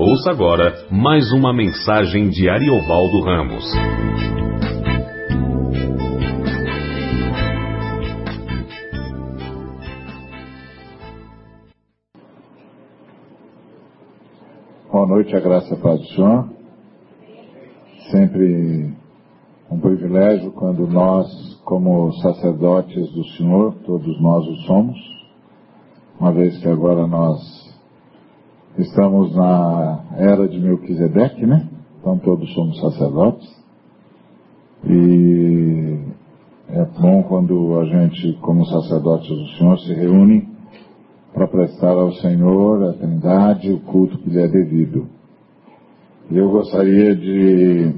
Ouça agora mais uma mensagem de Ariovaldo Ramos. Boa noite, a graça a paz do Senhor. Sempre um privilégio quando nós, como sacerdotes do Senhor, todos nós o somos, uma vez que agora nós Estamos na era de Melquisedeque, né? Então todos somos sacerdotes. E é bom quando a gente, como sacerdotes do Senhor, se reúne para prestar ao Senhor, a Trindade, o culto que lhe é devido. Eu gostaria de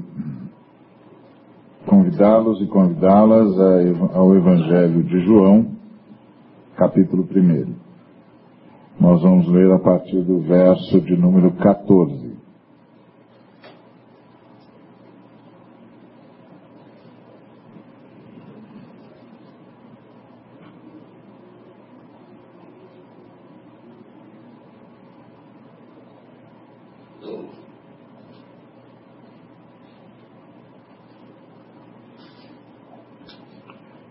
convidá-los e convidá-las ao Evangelho de João, capítulo 1. Nós vamos ler a partir do verso de número 14.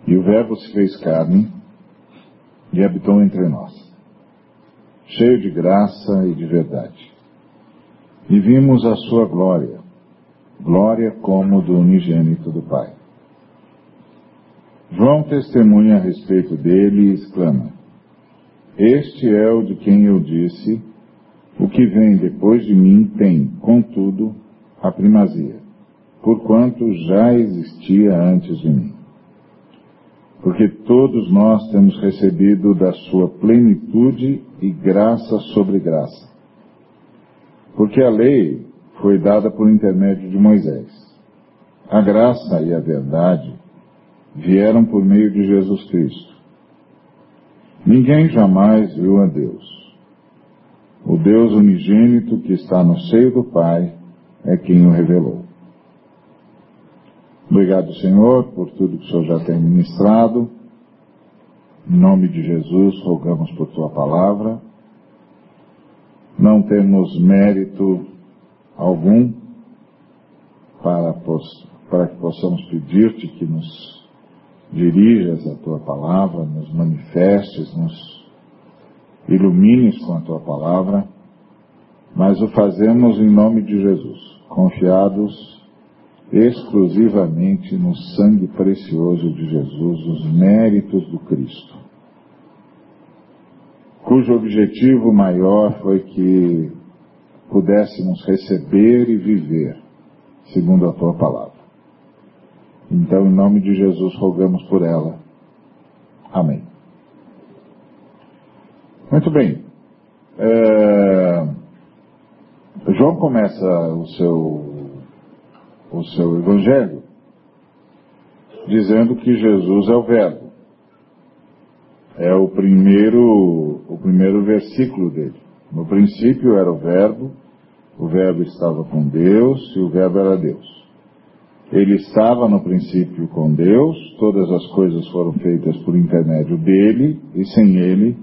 E o Verbo se fez carne e habitou entre nós cheio de graça e de verdade. E vimos a sua glória, glória como do unigênito do Pai. João testemunha a respeito dele e exclama: Este é o de quem eu disse: O que vem depois de mim tem, contudo, a primazia, porquanto já existia antes de mim porque todos nós temos recebido da sua plenitude e graça sobre graça. Porque a lei foi dada por intermédio de Moisés. A graça e a verdade vieram por meio de Jesus Cristo. Ninguém jamais viu a Deus. O Deus unigênito que está no seio do Pai é quem o revelou. Obrigado, Senhor, por tudo que o Senhor já tem ministrado. Em nome de Jesus, rogamos por tua palavra. Não temos mérito algum para, para que possamos pedir-te que nos dirijas a tua palavra, nos manifestes, nos ilumines com a tua palavra, mas o fazemos em nome de Jesus, confiados exclusivamente no sangue precioso de Jesus, os méritos do Cristo, cujo objetivo maior foi que pudéssemos receber e viver segundo a tua palavra. Então, em nome de Jesus, rogamos por ela. Amém. Muito bem. É... João começa o seu o seu evangelho, dizendo que Jesus é o verbo. É o primeiro, o primeiro versículo dele. No princípio era o verbo, o verbo estava com Deus e o verbo era Deus. Ele estava no princípio com Deus, todas as coisas foram feitas por intermédio dele, e sem ele,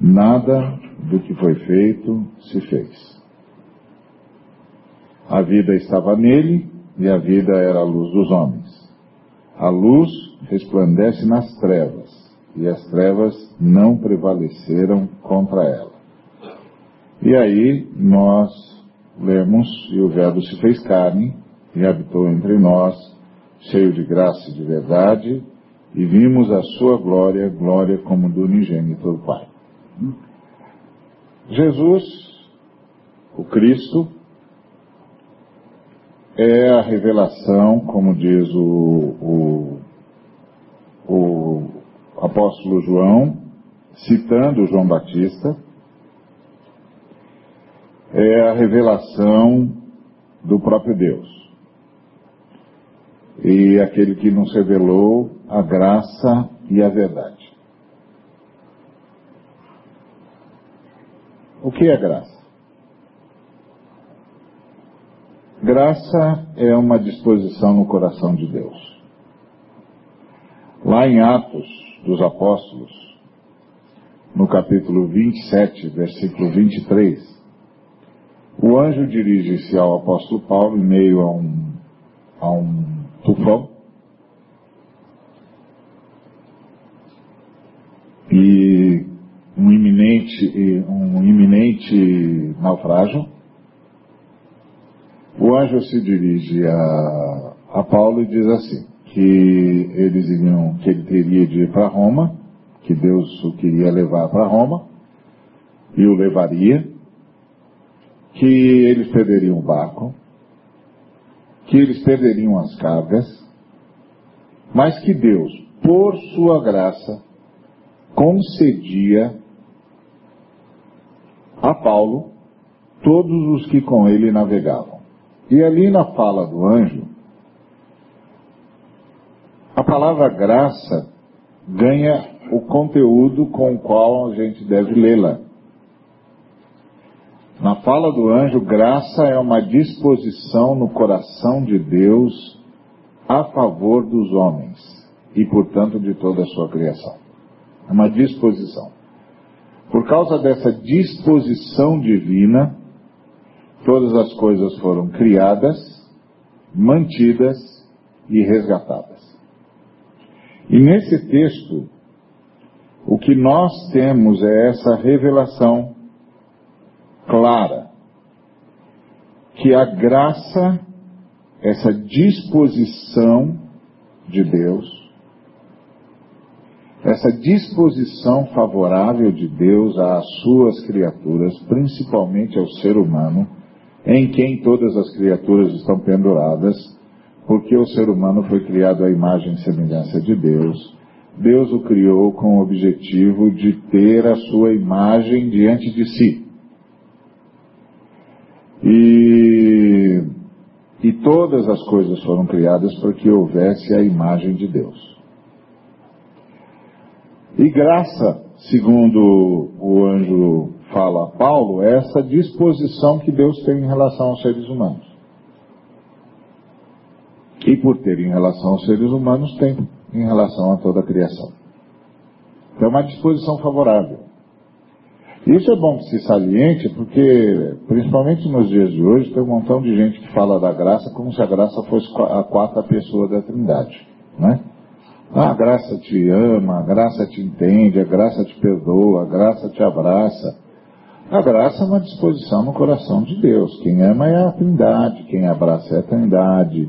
nada do que foi feito se fez. A vida estava nele, e a vida era a luz dos homens. A luz resplandece nas trevas, e as trevas não prevaleceram contra ela. E aí nós lemos, e o Verbo se fez carne, e habitou entre nós, cheio de graça e de verdade, e vimos a sua glória, glória como do unigênito do Pai. Jesus, o Cristo, é a revelação, como diz o, o, o apóstolo João, citando João Batista, é a revelação do próprio Deus. E aquele que nos revelou a graça e a verdade. O que é graça? Graça é uma disposição no coração de Deus. Lá em Atos dos Apóstolos, no capítulo 27, versículo 23, O anjo dirige-se ao apóstolo Paulo em meio a um, a um tufão. E um iminente, um iminente naufrágio. O anjo se dirige a, a Paulo e diz assim, que eles iriam, que ele teria de ir para Roma, que Deus o queria levar para Roma, e o levaria, que eles perderiam o barco, que eles perderiam as cargas, mas que Deus, por sua graça, concedia a Paulo todos os que com ele navegavam. E ali na fala do anjo, a palavra graça ganha o conteúdo com o qual a gente deve lê-la. Na fala do anjo, graça é uma disposição no coração de Deus a favor dos homens e, portanto, de toda a sua criação. É uma disposição. Por causa dessa disposição divina, todas as coisas foram criadas, mantidas e resgatadas. E nesse texto, o que nós temos é essa revelação clara que a graça, essa disposição de Deus, essa disposição favorável de Deus às suas criaturas, principalmente ao ser humano, em quem todas as criaturas estão penduradas, porque o ser humano foi criado à imagem e semelhança de Deus. Deus o criou com o objetivo de ter a sua imagem diante de si. E, e todas as coisas foram criadas para que houvesse a imagem de Deus. E graça, segundo o anjo fala a Paulo, é essa disposição que Deus tem em relação aos seres humanos. E por ter em relação aos seres humanos, tem em relação a toda a criação. Então é uma disposição favorável. Isso é bom que se saliente, porque, principalmente nos dias de hoje, tem um montão de gente que fala da graça como se a graça fosse a quarta pessoa da Trindade. Né? Ah, a graça te ama, a graça te entende, a graça te perdoa, a graça te abraça. A graça é uma disposição no coração de Deus. Quem ama é a Trindade, quem abraça é a Trindade,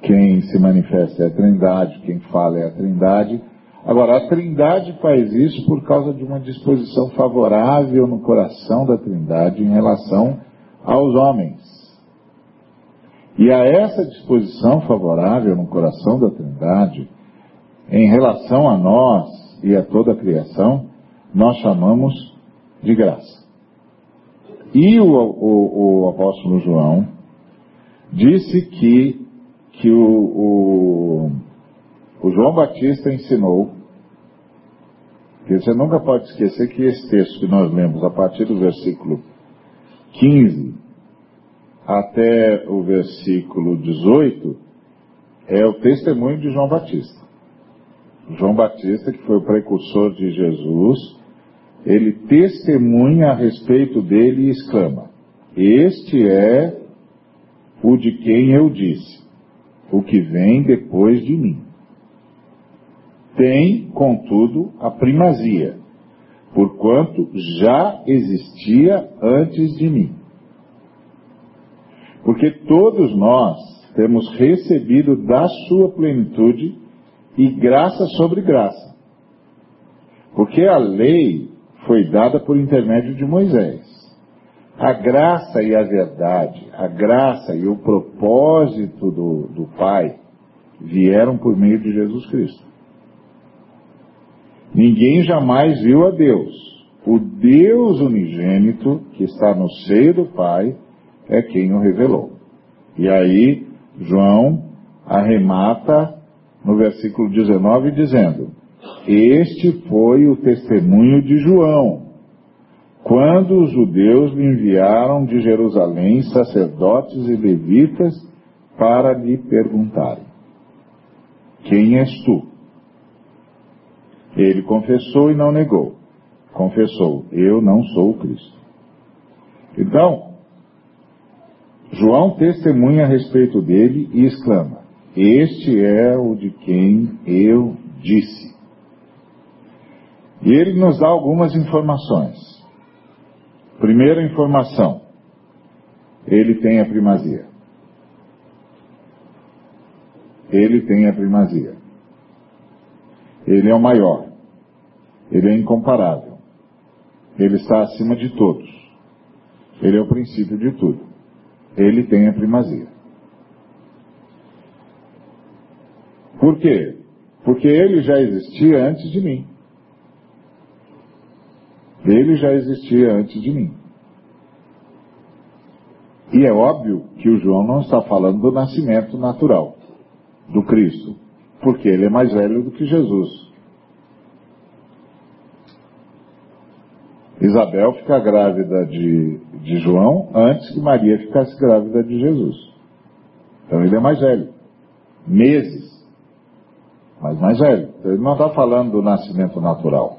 quem se manifesta é a Trindade, quem fala é a Trindade. Agora, a Trindade faz isso por causa de uma disposição favorável no coração da Trindade em relação aos homens. E a essa disposição favorável no coração da Trindade, em relação a nós e a toda a criação, nós chamamos de graça. E o, o, o apóstolo João disse que, que o, o, o João Batista ensinou que você nunca pode esquecer que esse texto que nós lemos a partir do versículo 15 até o versículo 18 é o testemunho de João Batista. João Batista, que foi o precursor de Jesus, ele testemunha a respeito dele e exclama: Este é o de quem eu disse, o que vem depois de mim. Tem, contudo, a primazia, porquanto já existia antes de mim. Porque todos nós temos recebido da sua plenitude e graça sobre graça. Porque a lei foi dada por intermédio de Moisés. A graça e a verdade, a graça e o propósito do, do Pai vieram por meio de Jesus Cristo. Ninguém jamais viu a Deus. O Deus unigênito, que está no seio do Pai, é quem o revelou. E aí, João arremata no versículo 19, dizendo: Este foi o testemunho de João, quando os judeus lhe enviaram de Jerusalém sacerdotes e levitas para lhe perguntarem: Quem és tu? Ele confessou e não negou. Confessou: Eu não sou o Cristo. Então, João testemunha a respeito dele e exclama: Este é o de quem eu disse. E ele nos dá algumas informações. Primeira informação: ele tem a primazia. Ele tem a primazia. Ele é o maior. Ele é incomparável. Ele está acima de todos. Ele é o princípio de tudo. Ele tem a primazia. Por quê? Porque ele já existia antes de mim. Ele já existia antes de mim. E é óbvio que o João não está falando do nascimento natural do Cristo, porque ele é mais velho do que Jesus. Isabel fica grávida de, de João antes que Maria ficasse grávida de Jesus. Então ele é mais velho. Meses. Mas mais velho. Então ele não está falando do nascimento natural.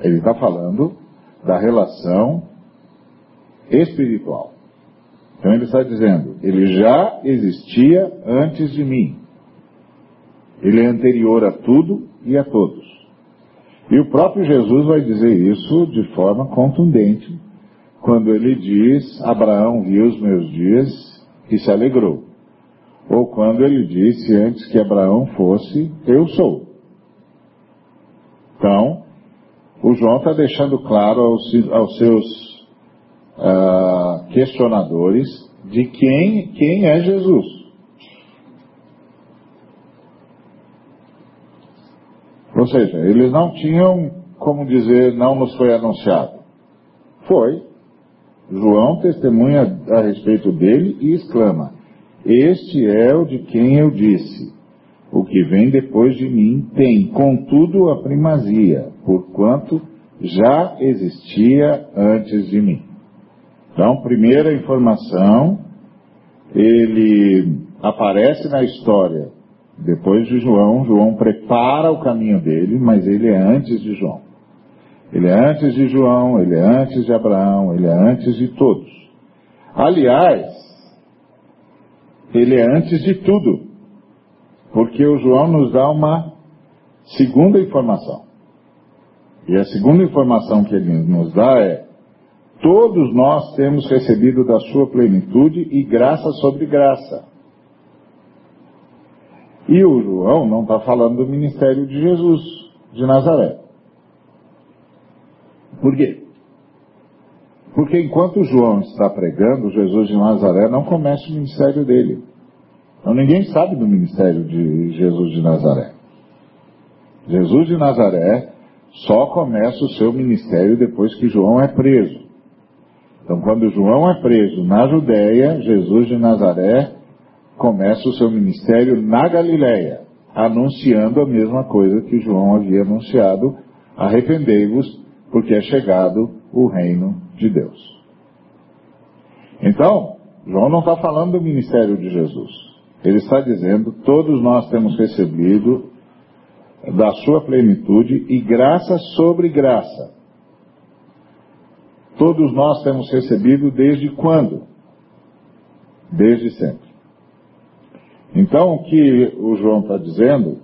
Ele está falando da relação espiritual. Então ele está dizendo, ele já existia antes de mim. Ele é anterior a tudo e a todos. E o próprio Jesus vai dizer isso de forma contundente, quando ele diz: Abraão viu os meus dias e se alegrou. Ou quando ele disse antes que Abraão fosse, eu sou. Então, o João está deixando claro aos, aos seus uh, questionadores de quem, quem é Jesus. Ou seja, eles não tinham como dizer, não nos foi anunciado. Foi. João testemunha a respeito dele e exclama: Este é o de quem eu disse. O que vem depois de mim tem, contudo, a primazia, porquanto já existia antes de mim. Então, primeira informação, ele aparece na história depois de João. João prepara o caminho dele, mas ele é antes de João. Ele é antes de João, ele é antes de Abraão, ele é antes de todos. Aliás, ele é antes de tudo, porque o João nos dá uma segunda informação. E a segunda informação que ele nos dá é: Todos nós temos recebido da sua plenitude e graça sobre graça. E o João não está falando do ministério de Jesus de Nazaré. Por quê? Porque enquanto João está pregando, Jesus de Nazaré não começa o ministério dele. Então ninguém sabe do ministério de Jesus de Nazaré. Jesus de Nazaré só começa o seu ministério depois que João é preso. Então, quando João é preso na Judéia, Jesus de Nazaré começa o seu ministério na Galiléia, anunciando a mesma coisa que João havia anunciado: arrependei-vos, porque é chegado o reino de Deus. Então, João não está falando do ministério de Jesus. Ele está dizendo: todos nós temos recebido da sua plenitude e graça sobre graça. Todos nós temos recebido desde quando? Desde sempre. Então, o que o João está dizendo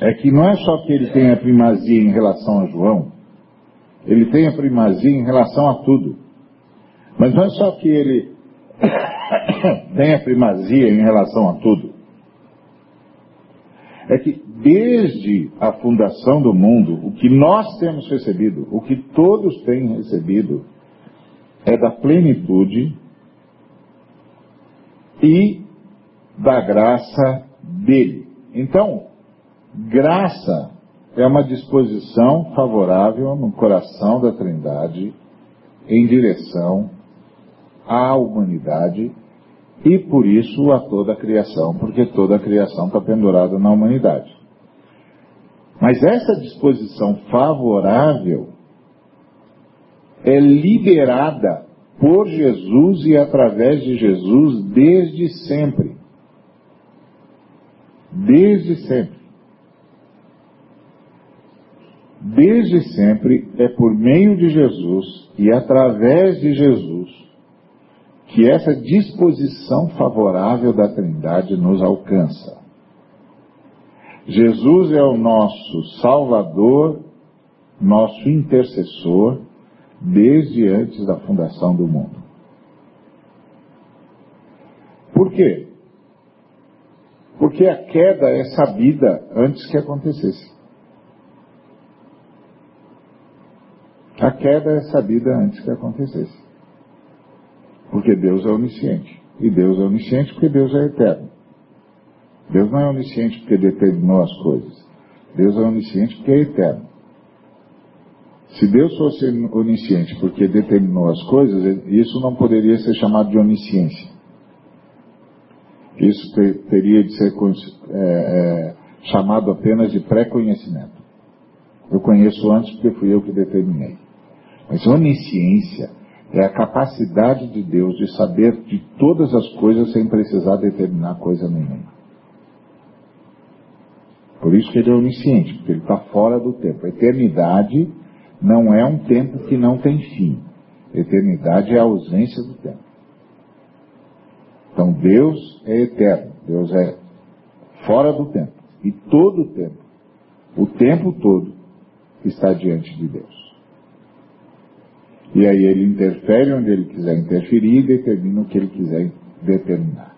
é que não é só que ele tem a primazia em relação a João, ele tem a primazia em relação a tudo. Mas não é só que ele tem a primazia em relação a tudo. É que desde a fundação do mundo, o que nós temos recebido, o que todos têm recebido, é da plenitude e da graça dele. Então, graça é uma disposição favorável no coração da Trindade em direção à humanidade e por isso a toda a criação, porque toda a criação está pendurada na humanidade. Mas essa disposição favorável é liberada por Jesus e através de Jesus desde sempre. Desde sempre. Desde sempre é por meio de Jesus e através de Jesus que essa disposição favorável da Trindade nos alcança. Jesus é o nosso Salvador, nosso intercessor, desde antes da fundação do mundo. Por quê? Porque a queda é sabida antes que acontecesse. A queda é sabida antes que acontecesse. Porque Deus é onisciente. E Deus é onisciente porque Deus é eterno. Deus não é onisciente porque determinou as coisas. Deus é onisciente porque é eterno. Se Deus fosse onisciente porque determinou as coisas, isso não poderia ser chamado de onisciência. Isso ter, teria de ser é, é, chamado apenas de pré-conhecimento. Eu conheço antes porque fui eu que determinei. Mas onisciência é a capacidade de Deus de saber de todas as coisas sem precisar determinar coisa nenhuma. Por isso que ele é onisciente, porque ele está fora do tempo. A eternidade não é um tempo que não tem fim. A eternidade é a ausência do tempo. Então Deus é eterno, Deus é fora do tempo. E todo o tempo, o tempo todo, está diante de Deus. E aí ele interfere onde ele quiser interferir e determina o que ele quiser determinar.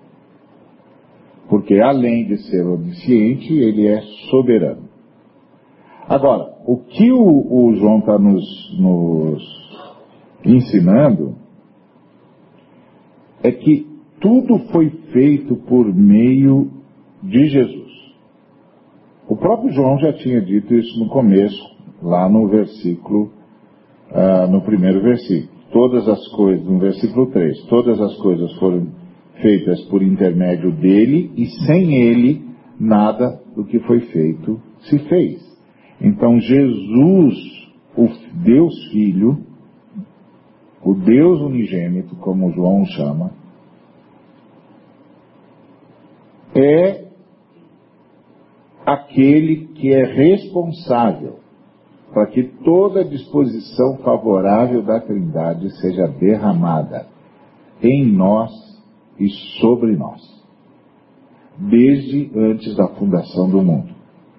Porque além de ser onisciente, ele é soberano. Agora, o que o, o João está nos, nos ensinando é que tudo foi feito por meio de Jesus. O próprio João já tinha dito isso no começo, lá no versículo ah, no primeiro versículo. Todas as coisas, no versículo 3, todas as coisas foram feitas por intermédio dele e sem ele nada do que foi feito se fez. Então Jesus, o Deus Filho, o Deus unigênito, como João chama, é aquele que é responsável para que toda disposição favorável da Trindade seja derramada em nós e sobre nós, desde antes da fundação do mundo.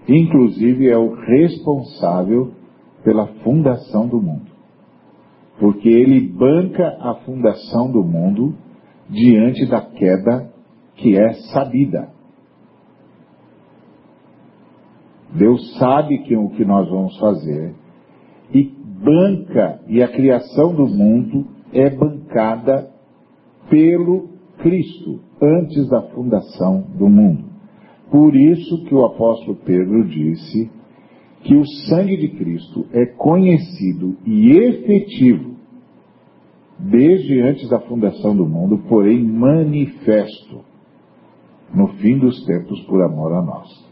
Inclusive é o responsável pela fundação do mundo, porque ele banca a fundação do mundo diante da queda que é sabida. Deus sabe que, o que nós vamos fazer e banca, e a criação do mundo é bancada pelo Cristo antes da fundação do mundo. Por isso que o apóstolo Pedro disse que o sangue de Cristo é conhecido e efetivo desde antes da fundação do mundo, porém manifesto no fim dos tempos por amor a nós.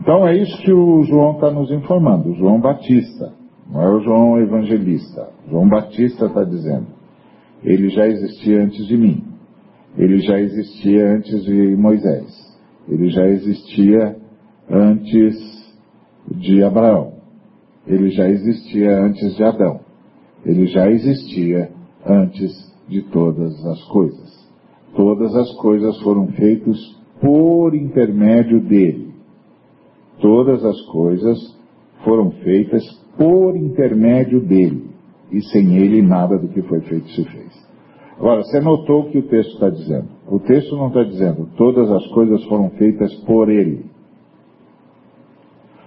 Então é isso que o João está nos informando, João Batista, não é o João Evangelista. João Batista está dizendo, ele já existia antes de mim, ele já existia antes de Moisés, ele já existia antes de Abraão, ele já existia antes de Adão, ele já existia antes de todas as coisas. Todas as coisas foram feitas por intermédio dele. Todas as coisas foram feitas por intermédio dele, e sem ele nada do que foi feito se fez. Agora, você notou o que o texto está dizendo? O texto não está dizendo todas as coisas foram feitas por ele.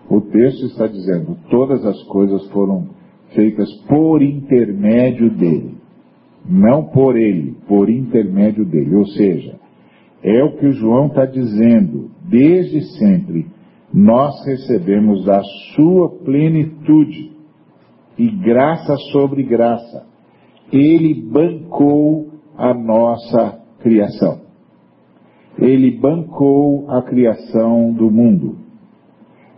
O texto está dizendo todas as coisas foram feitas por intermédio dele. Não por ele, por intermédio dele. Ou seja, é o que o João está dizendo desde sempre nós recebemos da sua plenitude e graça sobre graça. Ele bancou a nossa criação. Ele bancou a criação do mundo.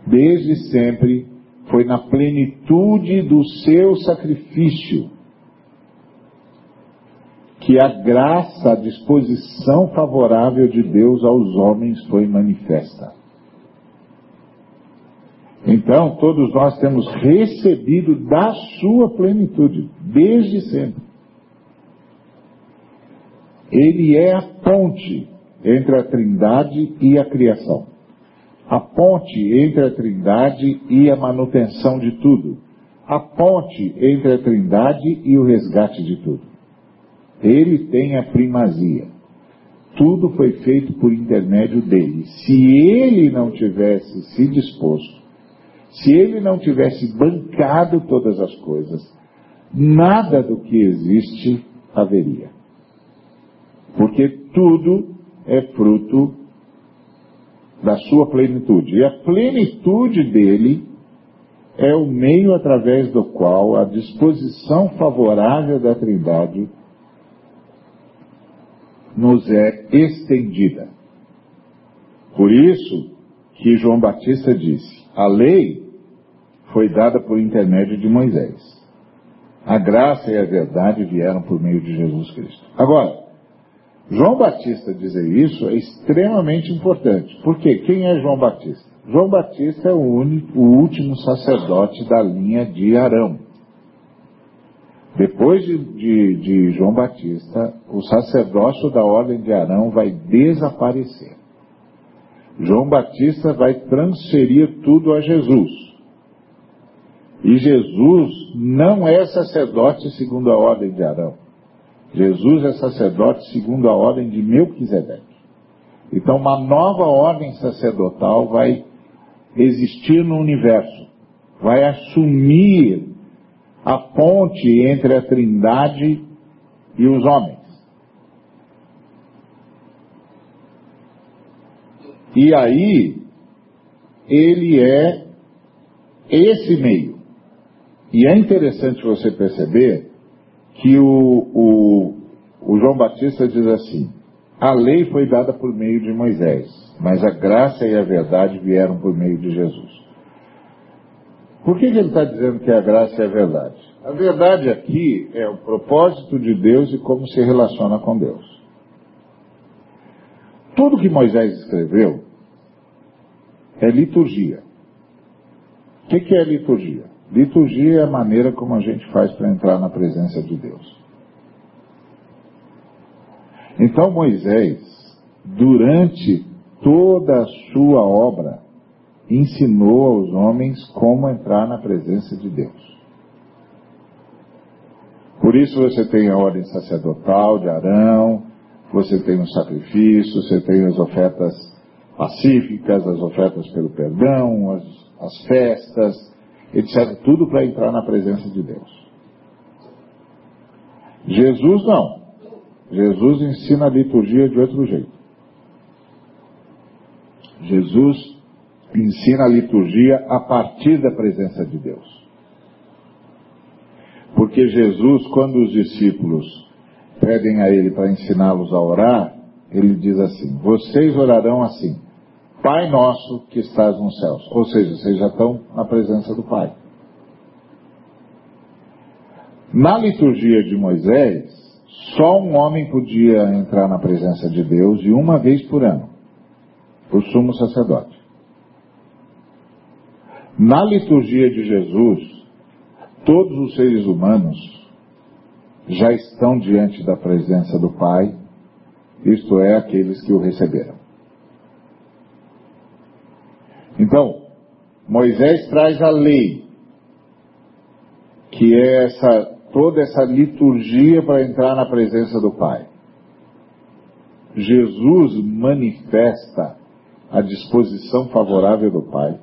Desde sempre foi na plenitude do seu sacrifício que a graça, a disposição favorável de Deus aos homens foi manifesta. Então, todos nós temos recebido da sua plenitude, desde sempre. Ele é a ponte entre a Trindade e a criação. A ponte entre a Trindade e a manutenção de tudo. A ponte entre a Trindade e o resgate de tudo. Ele tem a primazia. Tudo foi feito por intermédio dele. Se ele não tivesse se disposto, se ele não tivesse bancado todas as coisas, nada do que existe haveria. Porque tudo é fruto da sua plenitude. E a plenitude dele é o meio através do qual a disposição favorável da Trindade nos é estendida. Por isso que João Batista disse: a lei foi dada por intermédio de Moisés. A graça e a verdade vieram por meio de Jesus Cristo. Agora, João Batista dizer isso é extremamente importante. Porque quem é João Batista? João Batista é o, único, o último sacerdote da linha de Arão. Depois de, de, de, João Batista, o sacerdócio da ordem de Arão vai desaparecer. João Batista vai transferir tudo a Jesus. E Jesus não é sacerdote segundo a ordem de Arão. Jesus é sacerdote segundo a ordem de Melquisedeque. Então, uma nova ordem sacerdotal vai existir no universo, vai assumir a ponte entre a Trindade e os homens. E aí, ele é esse meio. E é interessante você perceber que o, o, o João Batista diz assim: a lei foi dada por meio de Moisés, mas a graça e a verdade vieram por meio de Jesus. Por que, que ele está dizendo que a graça é a verdade? A verdade aqui é o propósito de Deus e como se relaciona com Deus. Tudo que Moisés escreveu é liturgia. O que, que é liturgia? Liturgia é a maneira como a gente faz para entrar na presença de Deus. Então Moisés, durante toda a sua obra, ensinou aos homens como entrar na presença de Deus. Por isso você tem a ordem sacerdotal de Arão, você tem o sacrifício, você tem as ofertas pacíficas, as ofertas pelo perdão, as, as festas, etc. Tudo para entrar na presença de Deus. Jesus não. Jesus ensina a liturgia de outro jeito. Jesus ensina a liturgia a partir da presença de Deus. Porque Jesus, quando os discípulos pedem a ele para ensiná-los a orar, ele diz assim: Vocês orarão assim: Pai nosso que estás nos céus. Ou seja, vocês já estão na presença do Pai. Na liturgia de Moisés, só um homem podia entrar na presença de Deus e uma vez por ano, o sumo sacerdote. Na liturgia de Jesus, todos os seres humanos já estão diante da presença do Pai, isto é, aqueles que o receberam. Então, Moisés traz a lei, que é essa, toda essa liturgia para entrar na presença do Pai. Jesus manifesta a disposição favorável do Pai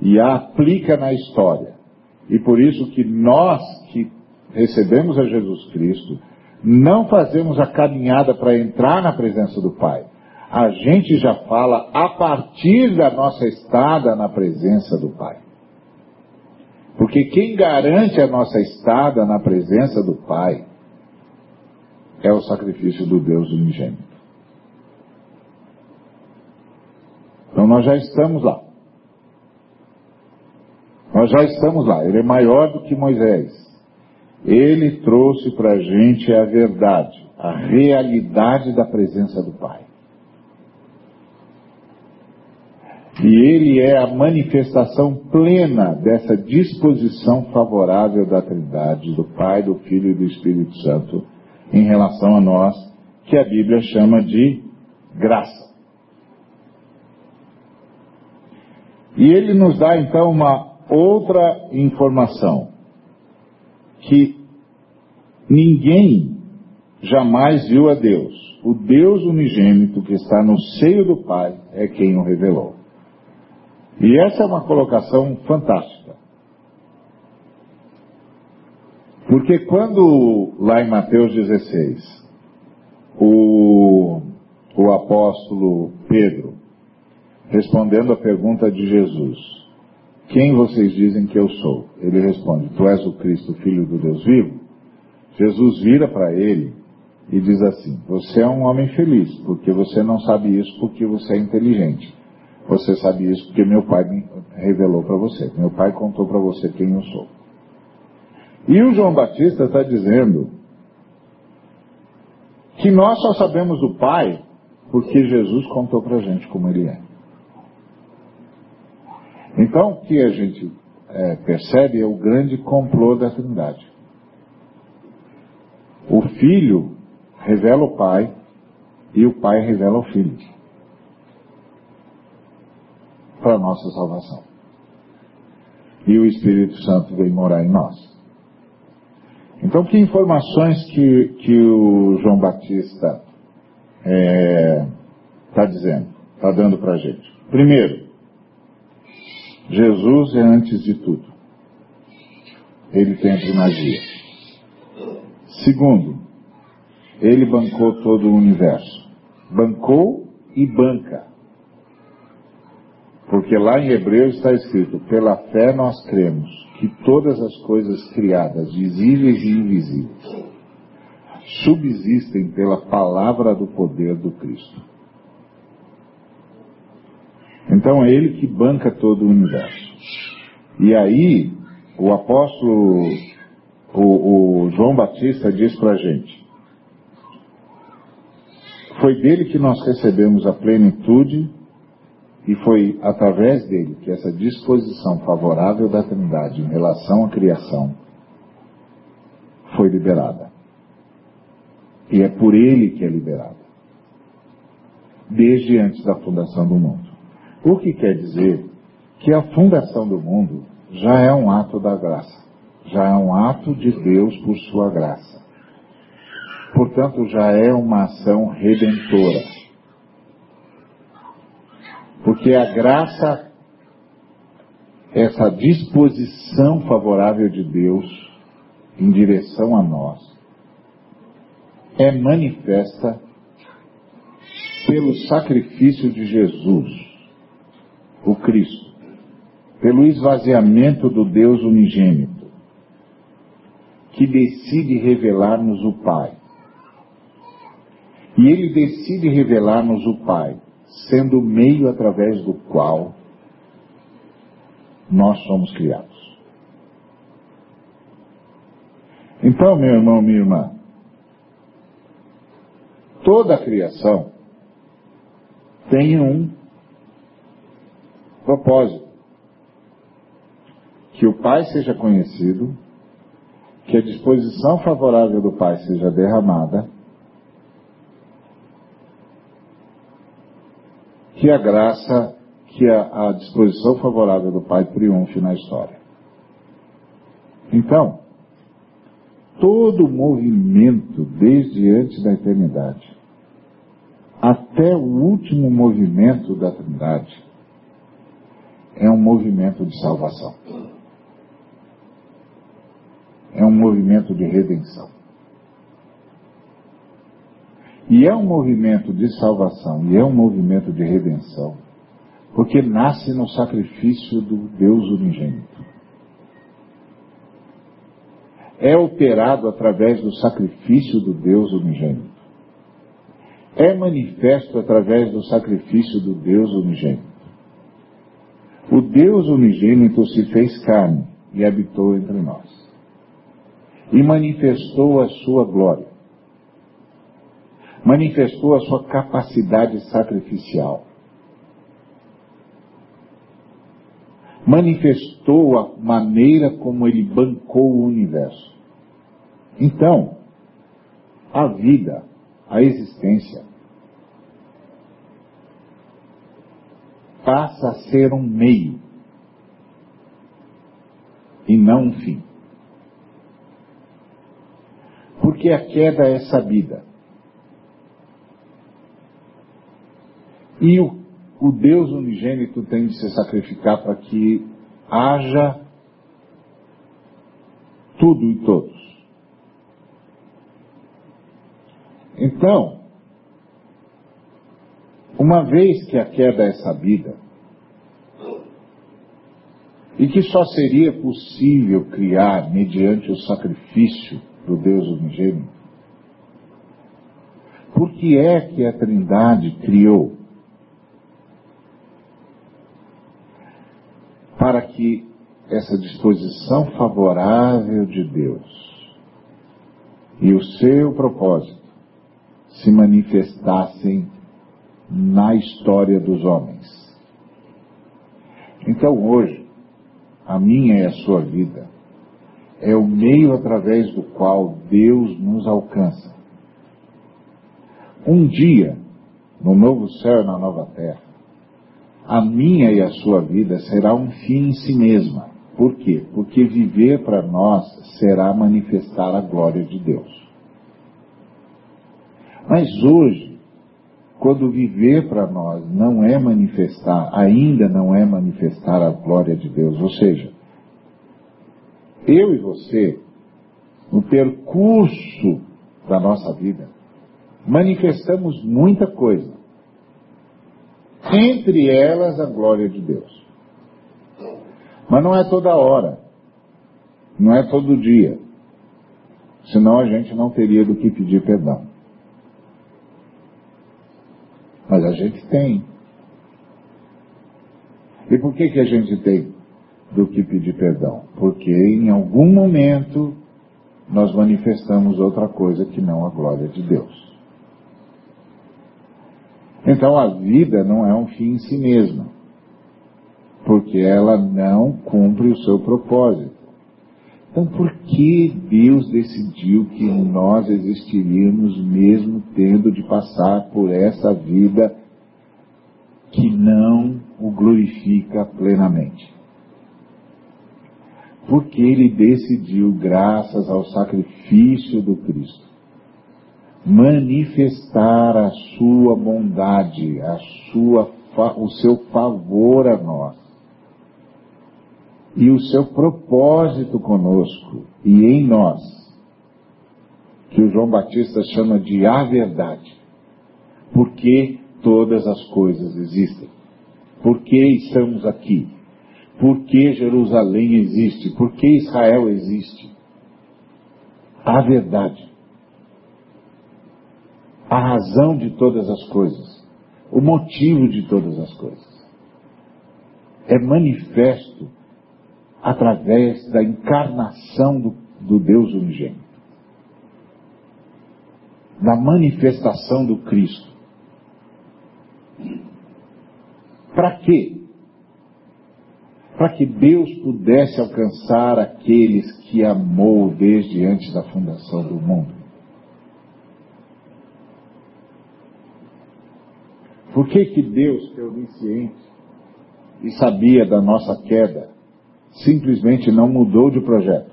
e a aplica na história. E por isso que nós que recebemos a Jesus Cristo, não fazemos a caminhada para entrar na presença do Pai a gente já fala a partir da nossa estada na presença do Pai. Porque quem garante a nossa estada na presença do Pai é o sacrifício do Deus unigênito. Então nós já estamos lá. Nós já estamos lá. Ele é maior do que Moisés. Ele trouxe para a gente a verdade, a realidade da presença do Pai. E ele é a manifestação plena dessa disposição favorável da Trindade, do Pai, do Filho e do Espírito Santo, em relação a nós que a Bíblia chama de graça. E ele nos dá então uma outra informação, que ninguém jamais viu a Deus. O Deus unigênito que está no seio do Pai é quem o revelou. E essa é uma colocação fantástica. Porque quando, lá em Mateus 16, o, o apóstolo Pedro, respondendo à pergunta de Jesus, quem vocês dizem que eu sou? Ele responde, tu és o Cristo, filho do Deus vivo? Jesus vira para ele e diz assim, você é um homem feliz, porque você não sabe isso porque você é inteligente. Você sabe isso porque meu pai me revelou para você. Meu pai contou para você quem eu sou. E o João Batista está dizendo que nós só sabemos do Pai porque Jesus contou para a gente como ele é. Então, o que a gente é, percebe é o grande complô da Trindade. O Filho revela o Pai e o Pai revela o Filho para a nossa salvação. E o Espírito Santo vem morar em nós. Então, que informações que, que o João Batista está é, tá dizendo, está dando para a gente? Primeiro, Jesus é antes de tudo. Ele tem a primazia. Segundo, ele bancou todo o universo. Bancou e banca. Porque lá em Hebreus está escrito: pela fé nós cremos que todas as coisas criadas, visíveis e invisíveis, subsistem pela palavra do poder do Cristo. Então é ele que banca todo o universo. E aí, o apóstolo, o, o João Batista diz para a gente: foi dele que nós recebemos a plenitude e foi através dele que essa disposição favorável da Trindade em relação à criação foi liberada. E é por ele que é liberada. Desde antes da fundação do mundo. O que quer dizer que a fundação do mundo já é um ato da graça. Já é um ato de Deus por sua graça. Portanto, já é uma ação redentora porque a graça, essa disposição favorável de Deus em direção a nós, é manifesta pelo sacrifício de Jesus, o Cristo, pelo esvaziamento do Deus unigênito, que decide revelar-nos o Pai. E ele decide revelar-nos o Pai sendo o meio através do qual nós somos criados. Então, meu irmão, minha irmã, toda a criação tem um propósito. Que o Pai seja conhecido, que a disposição favorável do Pai seja derramada que a graça, que a, a disposição favorável do Pai triunfe na história. Então, todo o movimento desde antes da eternidade até o último movimento da Trindade é um movimento de salvação. É um movimento de redenção. E é um movimento de salvação, e é um movimento de redenção, porque nasce no sacrifício do Deus unigênito. É operado através do sacrifício do Deus unigênito. É manifesto através do sacrifício do Deus unigênito. O Deus unigênito se fez carne e habitou entre nós. E manifestou a sua glória manifestou a sua capacidade sacrificial. Manifestou a maneira como ele bancou o universo. Então, a vida, a existência, passa a ser um meio e não um fim. Porque a queda é sabida. E o, o Deus unigênito tem de se sacrificar para que haja tudo e todos. Então, uma vez que a queda é sabida, e que só seria possível criar mediante o sacrifício do Deus unigênito, por que é que a Trindade criou? Para que essa disposição favorável de Deus e o seu propósito se manifestassem na história dos homens. Então hoje, a minha e a sua vida é o meio através do qual Deus nos alcança. Um dia, no novo céu e na nova terra, a minha e a sua vida será um fim em si mesma. Por quê? Porque viver para nós será manifestar a glória de Deus. Mas hoje, quando viver para nós não é manifestar, ainda não é manifestar a glória de Deus, ou seja, eu e você, no percurso da nossa vida, manifestamos muita coisa. Entre elas a glória de Deus. Mas não é toda hora. Não é todo dia. Senão a gente não teria do que pedir perdão. Mas a gente tem. E por que, que a gente tem do que pedir perdão? Porque em algum momento nós manifestamos outra coisa que não a glória de Deus. Então a vida não é um fim em si mesma, porque ela não cumpre o seu propósito. Então, por que Deus decidiu que nós existiríamos mesmo tendo de passar por essa vida que não o glorifica plenamente? Porque Ele decidiu, graças ao sacrifício do Cristo, manifestar a sua bondade, a sua, o seu favor a nós e o seu propósito conosco e em nós, que o João Batista chama de a verdade. Porque todas as coisas existem. Por que estamos aqui? Por que Jerusalém existe? Por que Israel existe? A verdade. A razão de todas as coisas. O motivo de todas as coisas. É manifesto através da encarnação do, do Deus unigênito, da manifestação do Cristo. Para quê? Para que Deus pudesse alcançar aqueles que amou desde antes da fundação do mundo. Por que que Deus, que é onisciente e sabia da nossa queda, simplesmente não mudou de projeto.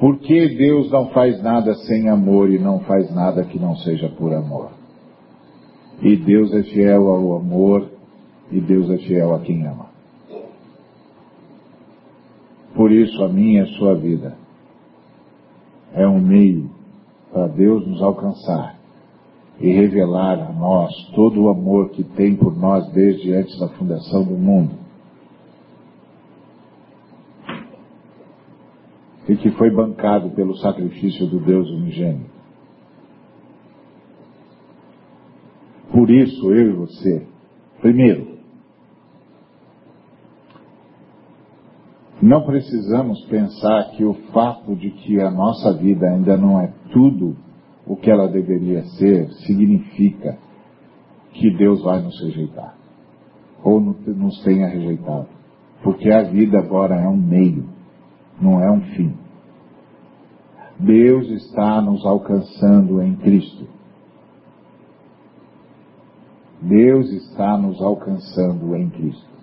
Por que Deus não faz nada sem amor e não faz nada que não seja por amor? E Deus é fiel ao amor e Deus é fiel a quem ama. Por isso a minha e a sua vida é um meio para Deus nos alcançar e revelar a nós todo o amor que tem por nós desde antes da fundação do mundo. E que foi bancado pelo sacrifício do Deus unigênito. Por isso, eu e você, primeiro, não precisamos pensar que o fato de que a nossa vida ainda não é tudo o que ela deveria ser, significa que Deus vai nos rejeitar. Ou nos tenha rejeitado. Porque a vida agora é um meio, não é um fim. Deus está nos alcançando em Cristo. Deus está nos alcançando em Cristo.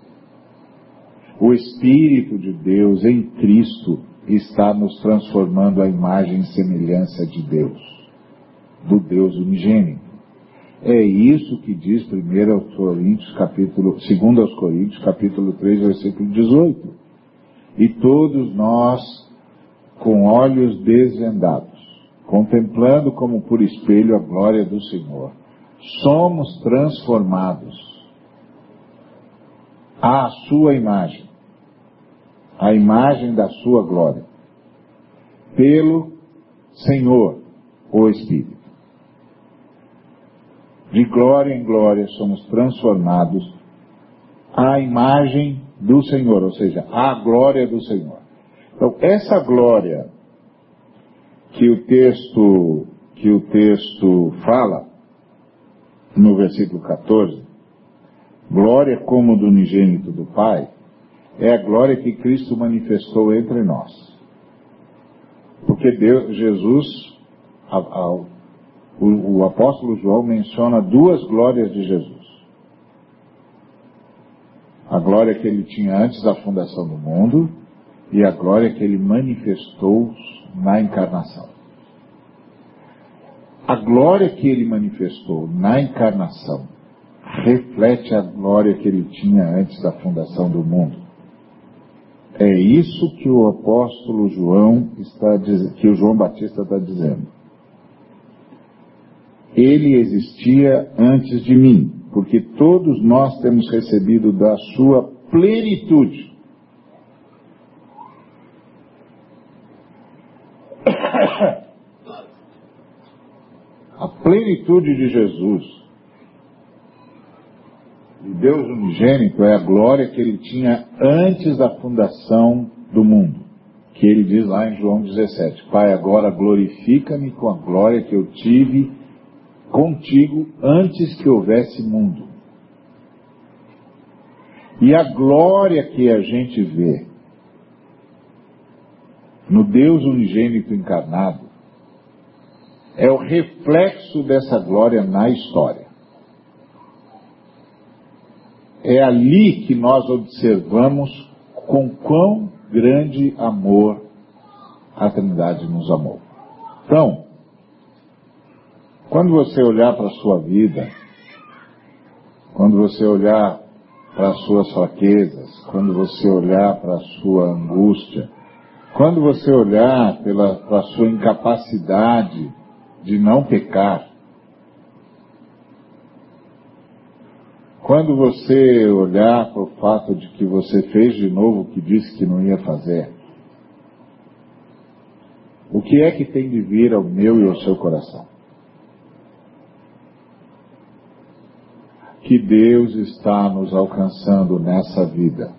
O Espírito de Deus em Cristo está nos transformando à imagem e semelhança de Deus, do Deus unigênito. É isso que diz 1 aos Coríntios, capítulo, 2 aos Coríntios, capítulo 3, versículo 18. E todos nós, com olhos desvendados, contemplando como por espelho a glória do Senhor, somos transformados à sua imagem, à imagem da sua glória, pelo Senhor, o Espírito. De glória em glória somos transformados à imagem do Senhor, ou seja, à glória do Senhor. Então, essa glória que o texto que o texto fala no versículo 14, glória como do unigênito do Pai, é a glória que Cristo manifestou entre nós. Porque Deus, Jesus, ao, o, o apóstolo João menciona duas glórias de Jesus. A glória que ele tinha antes da fundação do mundo e a glória que ele manifestou na encarnação. A glória que ele manifestou na encarnação reflete a glória que ele tinha antes da fundação do mundo. É isso que o apóstolo João está que o João Batista está dizendo ele existia antes de mim, porque todos nós temos recebido da sua plenitude. A plenitude de Jesus, de Deus unigênito, é a glória que ele tinha antes da fundação do mundo. Que ele diz lá em João 17: Pai, agora glorifica-me com a glória que eu tive contigo antes que houvesse mundo. E a glória que a gente vê no Deus unigênito encarnado é o reflexo dessa glória na história. É ali que nós observamos com quão grande amor a Trindade nos amou. Então, quando você olhar para a sua vida, quando você olhar para as suas fraquezas, quando você olhar para a sua angústia, quando você olhar pela, para a sua incapacidade de não pecar, quando você olhar para o fato de que você fez de novo o que disse que não ia fazer, o que é que tem de vir ao meu e ao seu coração? que Deus está nos alcançando nessa vida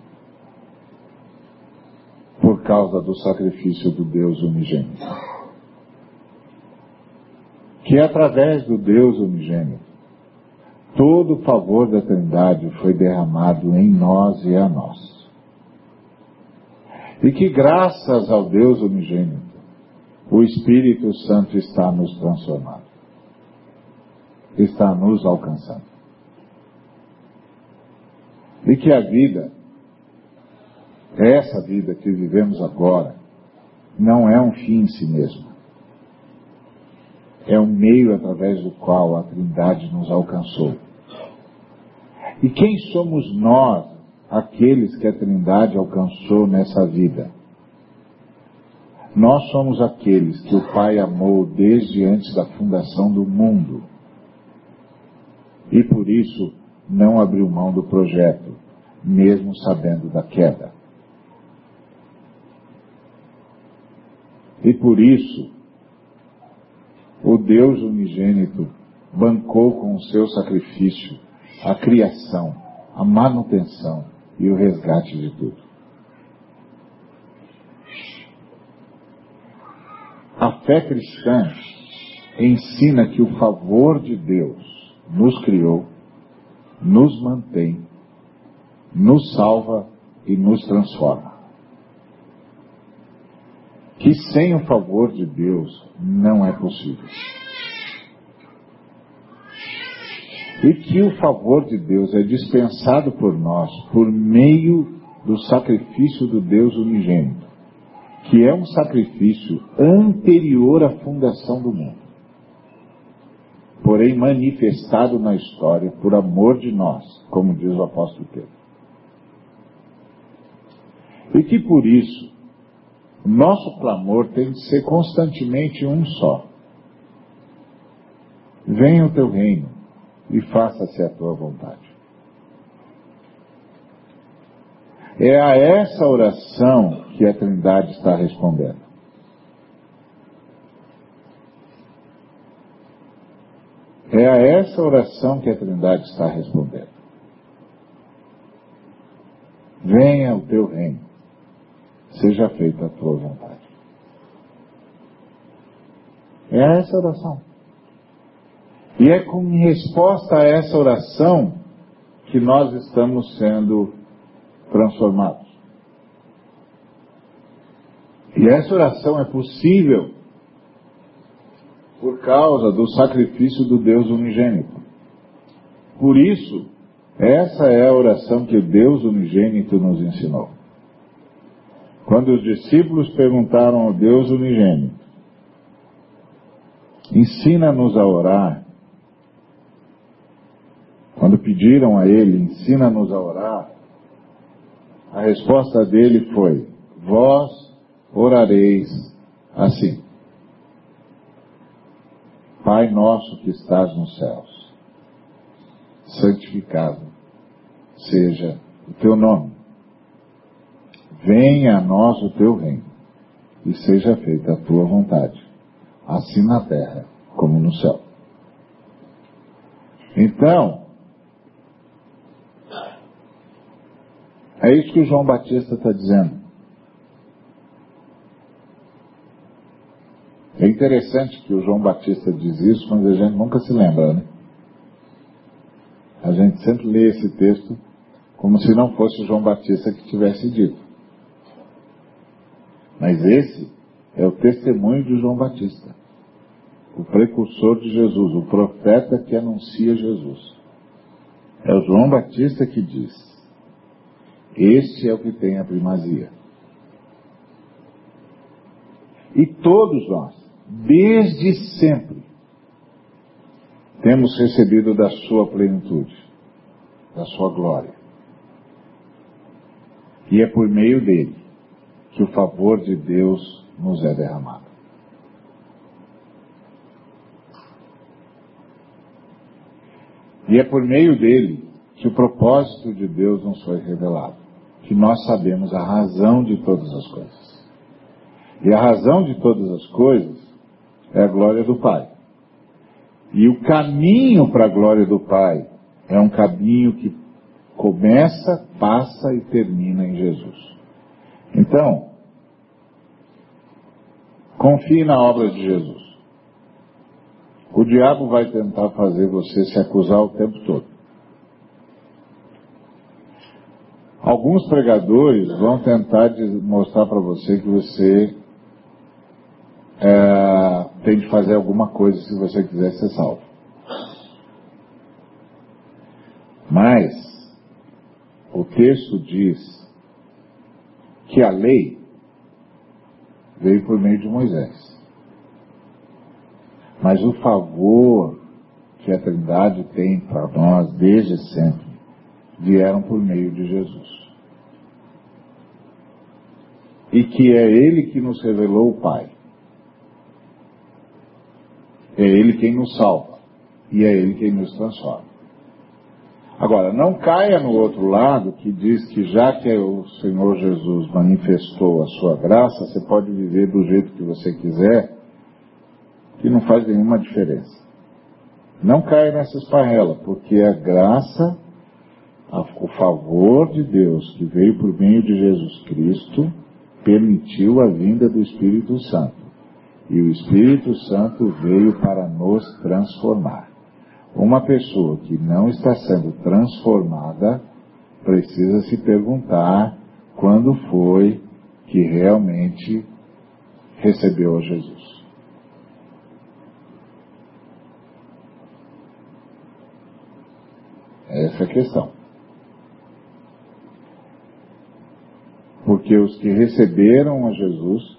por causa do sacrifício do Deus unigênito. Que através do Deus unigênito, todo o favor da Trindade foi derramado em nós e a nós. E que graças ao Deus unigênito, o Espírito Santo está nos transformando, está nos alcançando e que a vida, essa vida que vivemos agora, não é um fim em si mesma. É um meio através do qual a Trindade nos alcançou. E quem somos nós, aqueles que a Trindade alcançou nessa vida? Nós somos aqueles que o Pai amou desde antes da fundação do mundo. E por isso não abriu mão do projeto, mesmo sabendo da queda. E por isso, o Deus unigênito bancou com o seu sacrifício a criação, a manutenção e o resgate de tudo. A fé cristã ensina que o favor de Deus nos criou nos mantém, nos salva e nos transforma. Que sem o favor de Deus não é possível. E que o favor de Deus é dispensado por nós por meio do sacrifício do Deus unigênito, que é um sacrifício anterior à fundação do mundo, porém manifestado na história por amor de nós, como diz o apóstolo Pedro. E que por isso, nosso clamor tem de ser constantemente um só. Venha o teu reino e faça-se a tua vontade. É a essa oração que a Trindade está respondendo. É a essa oração que a Trindade está respondendo. Venha o teu reino, seja feita a tua vontade. É essa oração. E é com resposta a essa oração que nós estamos sendo transformados. E essa oração é possível por causa do sacrifício do Deus unigênito. Por isso, essa é a oração que o Deus unigênito nos ensinou. Quando os discípulos perguntaram ao Deus unigênito, ensina-nos a orar. Quando pediram a ele, ensina-nos a orar, a resposta dele foi: Vós orareis assim. Pai nosso que estás nos céus, santificado seja o teu nome. Venha a nós o teu reino e seja feita a tua vontade, assim na terra como no céu. Então, É isso que o João Batista está dizendo. É interessante que o João Batista diz isso, mas a gente nunca se lembra, né? A gente sempre lê esse texto como se não fosse o João Batista que tivesse dito. Mas esse é o testemunho de João Batista, o precursor de Jesus, o profeta que anuncia Jesus. É o João Batista que diz: este é o que tem a primazia. E todos nós, desde sempre, temos recebido da sua plenitude, da sua glória. E é por meio dele que o favor de Deus nos é derramado. E é por meio dele que o propósito de Deus nos foi revelado que nós sabemos a razão de todas as coisas. E a razão de todas as coisas é a glória do Pai. E o caminho para a glória do Pai é um caminho que começa, passa e termina em Jesus. Então, confie na obra de Jesus. O diabo vai tentar fazer você se acusar o tempo todo. Alguns pregadores vão tentar mostrar para você que você é, tem de fazer alguma coisa se você quiser ser salvo. Mas o texto diz que a lei veio por meio de Moisés. Mas o favor que a Trindade tem para nós desde sempre vieram por meio de Jesus. E que é Ele que nos revelou o Pai. É Ele quem nos salva. E é Ele quem nos transforma. Agora, não caia no outro lado que diz que já que o Senhor Jesus manifestou a sua graça, você pode viver do jeito que você quiser, que não faz nenhuma diferença. Não caia nessa esparrela, porque a graça o favor de Deus que veio por meio de Jesus Cristo permitiu a vinda do Espírito Santo. E o Espírito Santo veio para nos transformar. Uma pessoa que não está sendo transformada precisa se perguntar quando foi que realmente recebeu a Jesus. Essa é a questão. Porque os que receberam a Jesus,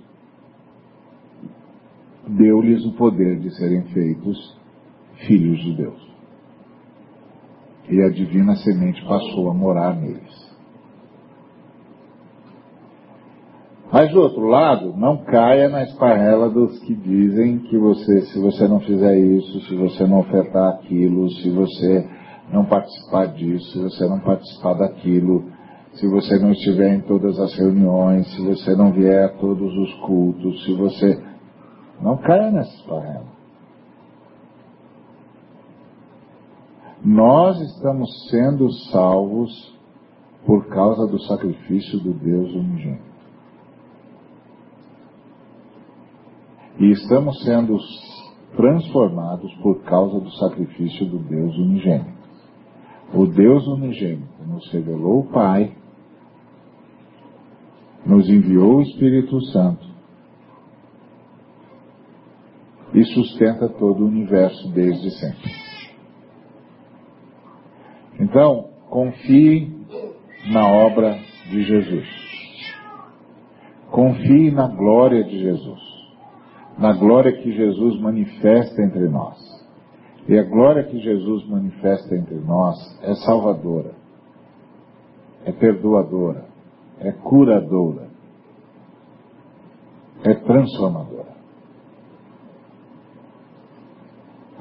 deu-lhes o poder de serem feitos filhos de Deus. E a divina semente passou a morar neles. Mas do outro lado, não caia na esparrela dos que dizem que você, se você não fizer isso, se você não ofertar aquilo, se você não participar disso, se você não participar daquilo, se você não estiver em todas as reuniões, se você não vier a todos os cultos, se você. Não caia nessa esparrela. Nós estamos sendo salvos por causa do sacrifício do Deus unigênito. E estamos sendo transformados por causa do sacrifício do Deus unigênito. O Deus unigênito nos revelou o Pai, nos enviou o Espírito Santo e sustenta todo o universo desde sempre. Então, confie na obra de Jesus. Confie na glória de Jesus. Na glória que Jesus manifesta entre nós. E a glória que Jesus manifesta entre nós é salvadora, é perdoadora, é curadora, é transformadora.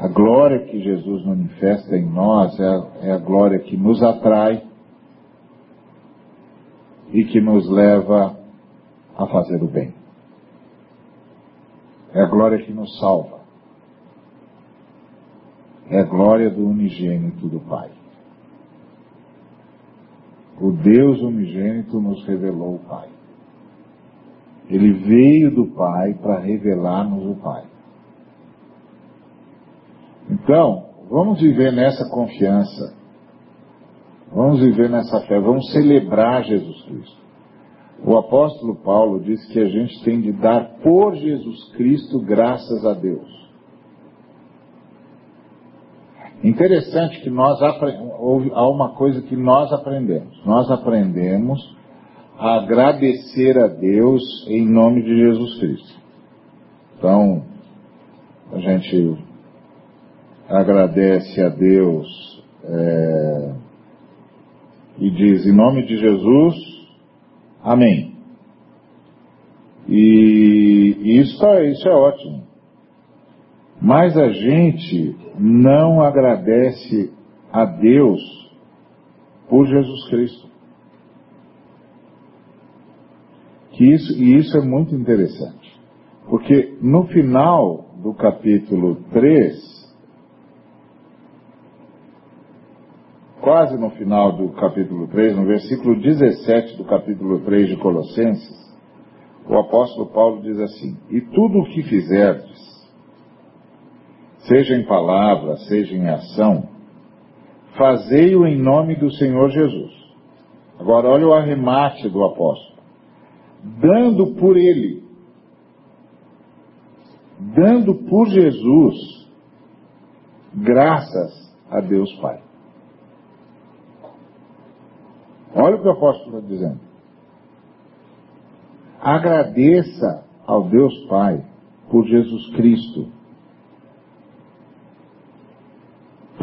A glória que Jesus manifesta em nós é a, é a glória que nos atrai e que nos leva a fazer o bem. É a glória que nos salva. É a glória do unigênito do Pai. O Deus unigênito nos revelou o Pai. Ele veio do Pai para revelar-nos o Pai. Então, vamos viver nessa confiança. Vamos viver nessa fé. Vamos celebrar Jesus Cristo. O apóstolo Paulo diz que a gente tem de dar por Jesus Cristo graças a Deus. Interessante que nós há uma coisa que nós aprendemos. Nós aprendemos a agradecer a Deus em nome de Jesus Cristo. Então, a gente agradece a Deus é, e diz em nome de Jesus, amém. E isso, é, isso é ótimo. Mas a gente não agradece a Deus por Jesus Cristo. Que isso, e isso é muito interessante. Porque no final do capítulo 3, quase no final do capítulo 3, no versículo 17 do capítulo 3 de Colossenses, o apóstolo Paulo diz assim: E tudo o que fizerdes, seja em palavra, seja em ação, fazei-o em nome do Senhor Jesus. Agora, olha o arremate do apóstolo. Dando por ele, dando por Jesus, graças a Deus Pai. Olha o que o apóstolo está dizendo. Agradeça ao Deus Pai por Jesus Cristo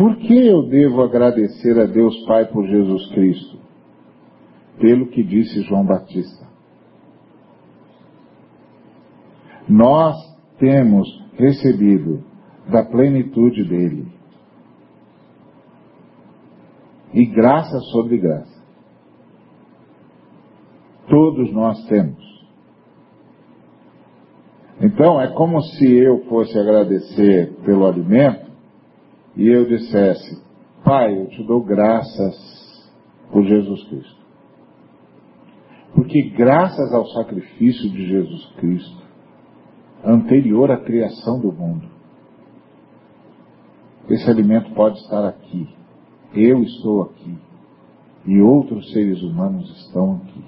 Por que eu devo agradecer a Deus Pai por Jesus Cristo? Pelo que disse João Batista. Nós temos recebido da plenitude dele. E graça sobre graça. Todos nós temos. Então, é como se eu fosse agradecer pelo alimento e eu dissesse: Pai, eu te dou graças por Jesus Cristo. Porque graças ao sacrifício de Jesus Cristo, anterior à criação do mundo, esse alimento pode estar aqui. Eu estou aqui. E outros seres humanos estão aqui.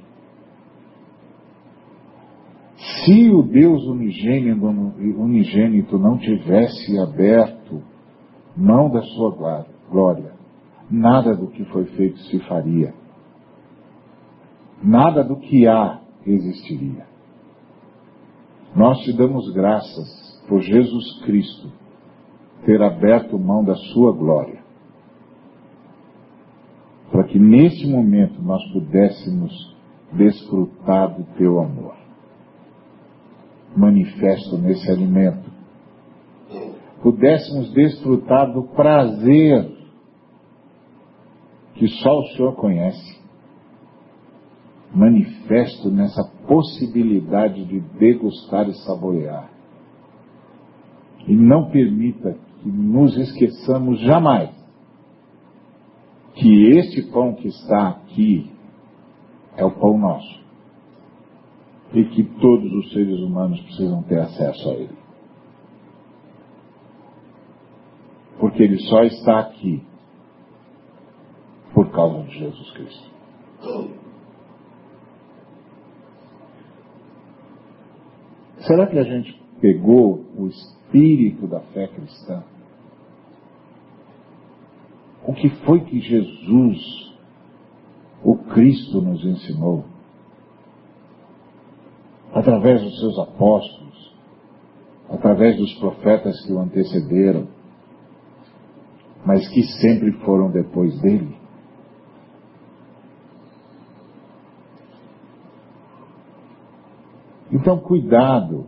Se o Deus unigênito, unigênito não tivesse aberto mão da sua glória, nada do que foi feito se faria. Nada do que há existiria. Nós te damos graças por Jesus Cristo ter aberto mão da sua glória. Para que neste momento nós pudéssemos desfrutar do teu amor. Manifesto nesse alimento. Pudéssemos desfrutar do prazer que só o Senhor conhece. Manifesto nessa possibilidade de degustar e saborear. E não permita que nos esqueçamos jamais que este pão que está aqui é o pão nosso. E que todos os seres humanos precisam ter acesso a ele. Porque ele só está aqui por causa de Jesus Cristo. Será que a gente pegou o espírito da fé cristã? O que foi que Jesus, o Cristo, nos ensinou? Através dos seus apóstolos, através dos profetas que o antecederam, mas que sempre foram depois dele. Então, cuidado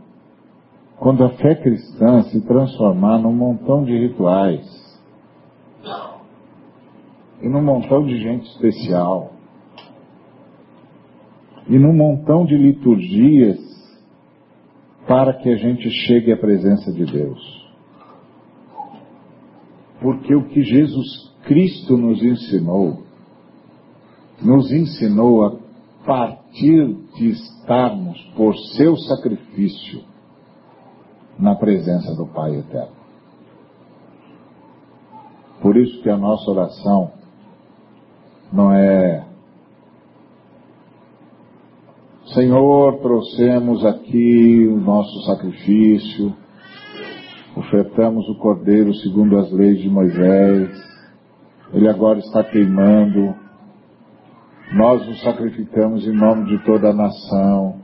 quando a fé cristã se transformar num montão de rituais e num montão de gente especial e num montão de liturgias para que a gente chegue à presença de Deus. Porque o que Jesus Cristo nos ensinou, nos ensinou a partir de estarmos por seu sacrifício na presença do Pai Eterno. Por isso que a nossa oração não é Senhor, trouxemos aqui o nosso sacrifício, ofertamos o cordeiro segundo as leis de Moisés, ele agora está queimando, nós o sacrificamos em nome de toda a nação.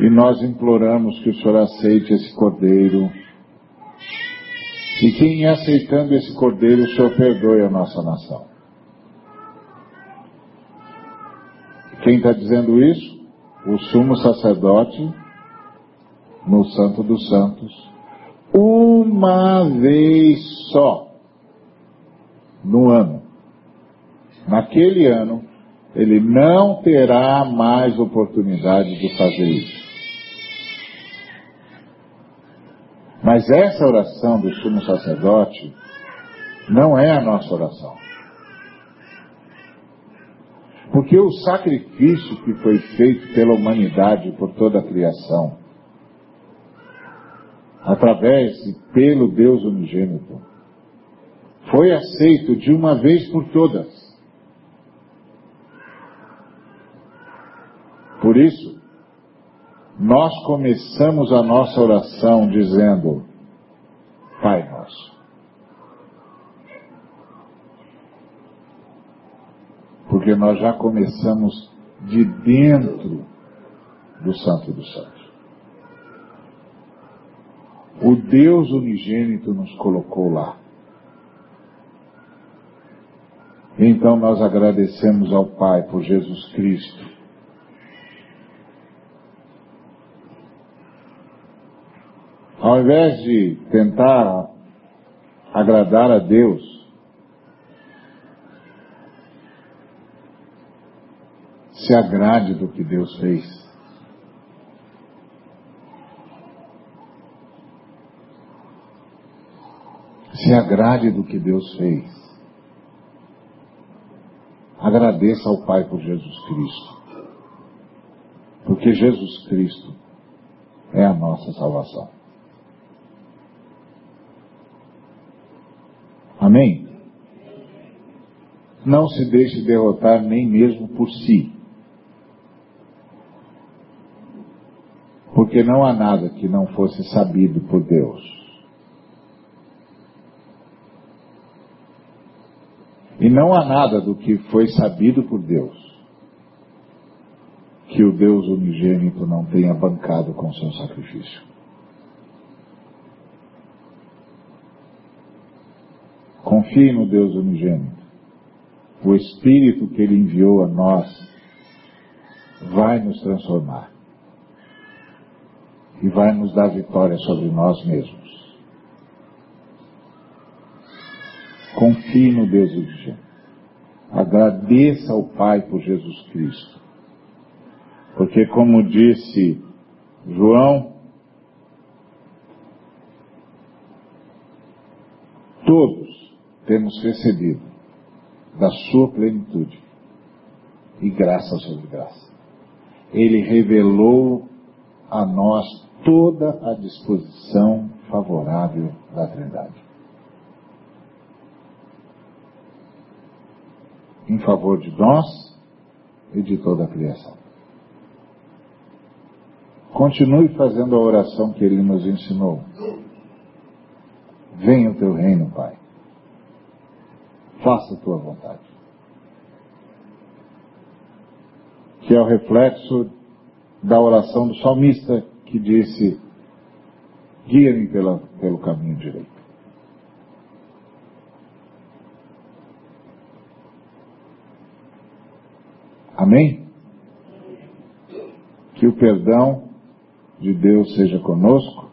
E nós imploramos que o Senhor aceite esse cordeiro. E que em aceitando esse cordeiro, o Senhor perdoe a nossa nação. Quem está dizendo isso? O sumo sacerdote no Santo dos Santos, uma vez só no ano naquele ano, ele não terá mais oportunidade de fazer isso. Mas essa oração do sumo sacerdote não é a nossa oração. Porque o sacrifício que foi feito pela humanidade por toda a criação, através e pelo Deus unigênito, foi aceito de uma vez por todas. Por isso, nós começamos a nossa oração dizendo: Pai Nosso. Porque nós já começamos de dentro do Santo dos Santos. O Deus unigênito nos colocou lá. Então nós agradecemos ao Pai por Jesus Cristo Ao invés de tentar agradar a Deus, se agrade do que Deus fez. Se agrade do que Deus fez. Agradeça ao Pai por Jesus Cristo. Porque Jesus Cristo é a nossa salvação. Amém? Não se deixe derrotar nem mesmo por si. Porque não há nada que não fosse sabido por Deus. E não há nada do que foi sabido por Deus que o Deus unigênito não tenha bancado com seu sacrifício. Confie no Deus unigênito. O Espírito que Ele enviou a nós vai nos transformar e vai nos dar vitória sobre nós mesmos. Confie no Deus unigênito. Agradeça ao Pai por Jesus Cristo porque, como disse João, todos temos recebido da sua plenitude e graça sobre graça. Ele revelou a nós toda a disposição favorável da Trindade. Em favor de nós e de toda a criação. Continue fazendo a oração que ele nos ensinou. Venha o teu reino, Pai. Faça a tua vontade. Que é o reflexo da oração do salmista que disse: Guia-me pelo caminho direito. Amém? Que o perdão de Deus seja conosco,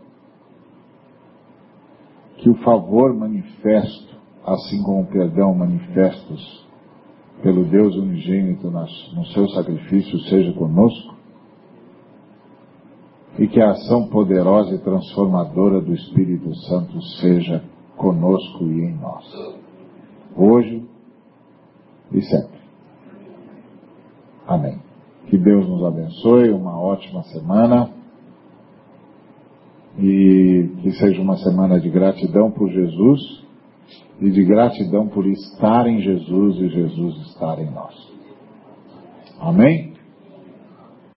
que o favor manifesto, assim como o perdão manifestos pelo Deus unigênito no seu sacrifício seja conosco, e que a ação poderosa e transformadora do Espírito Santo seja conosco e em nós, hoje e sempre. Amém. Que Deus nos abençoe, uma ótima semana e que seja uma semana de gratidão por Jesus e de gratidão por estar em Jesus e Jesus estar em nós. Amém?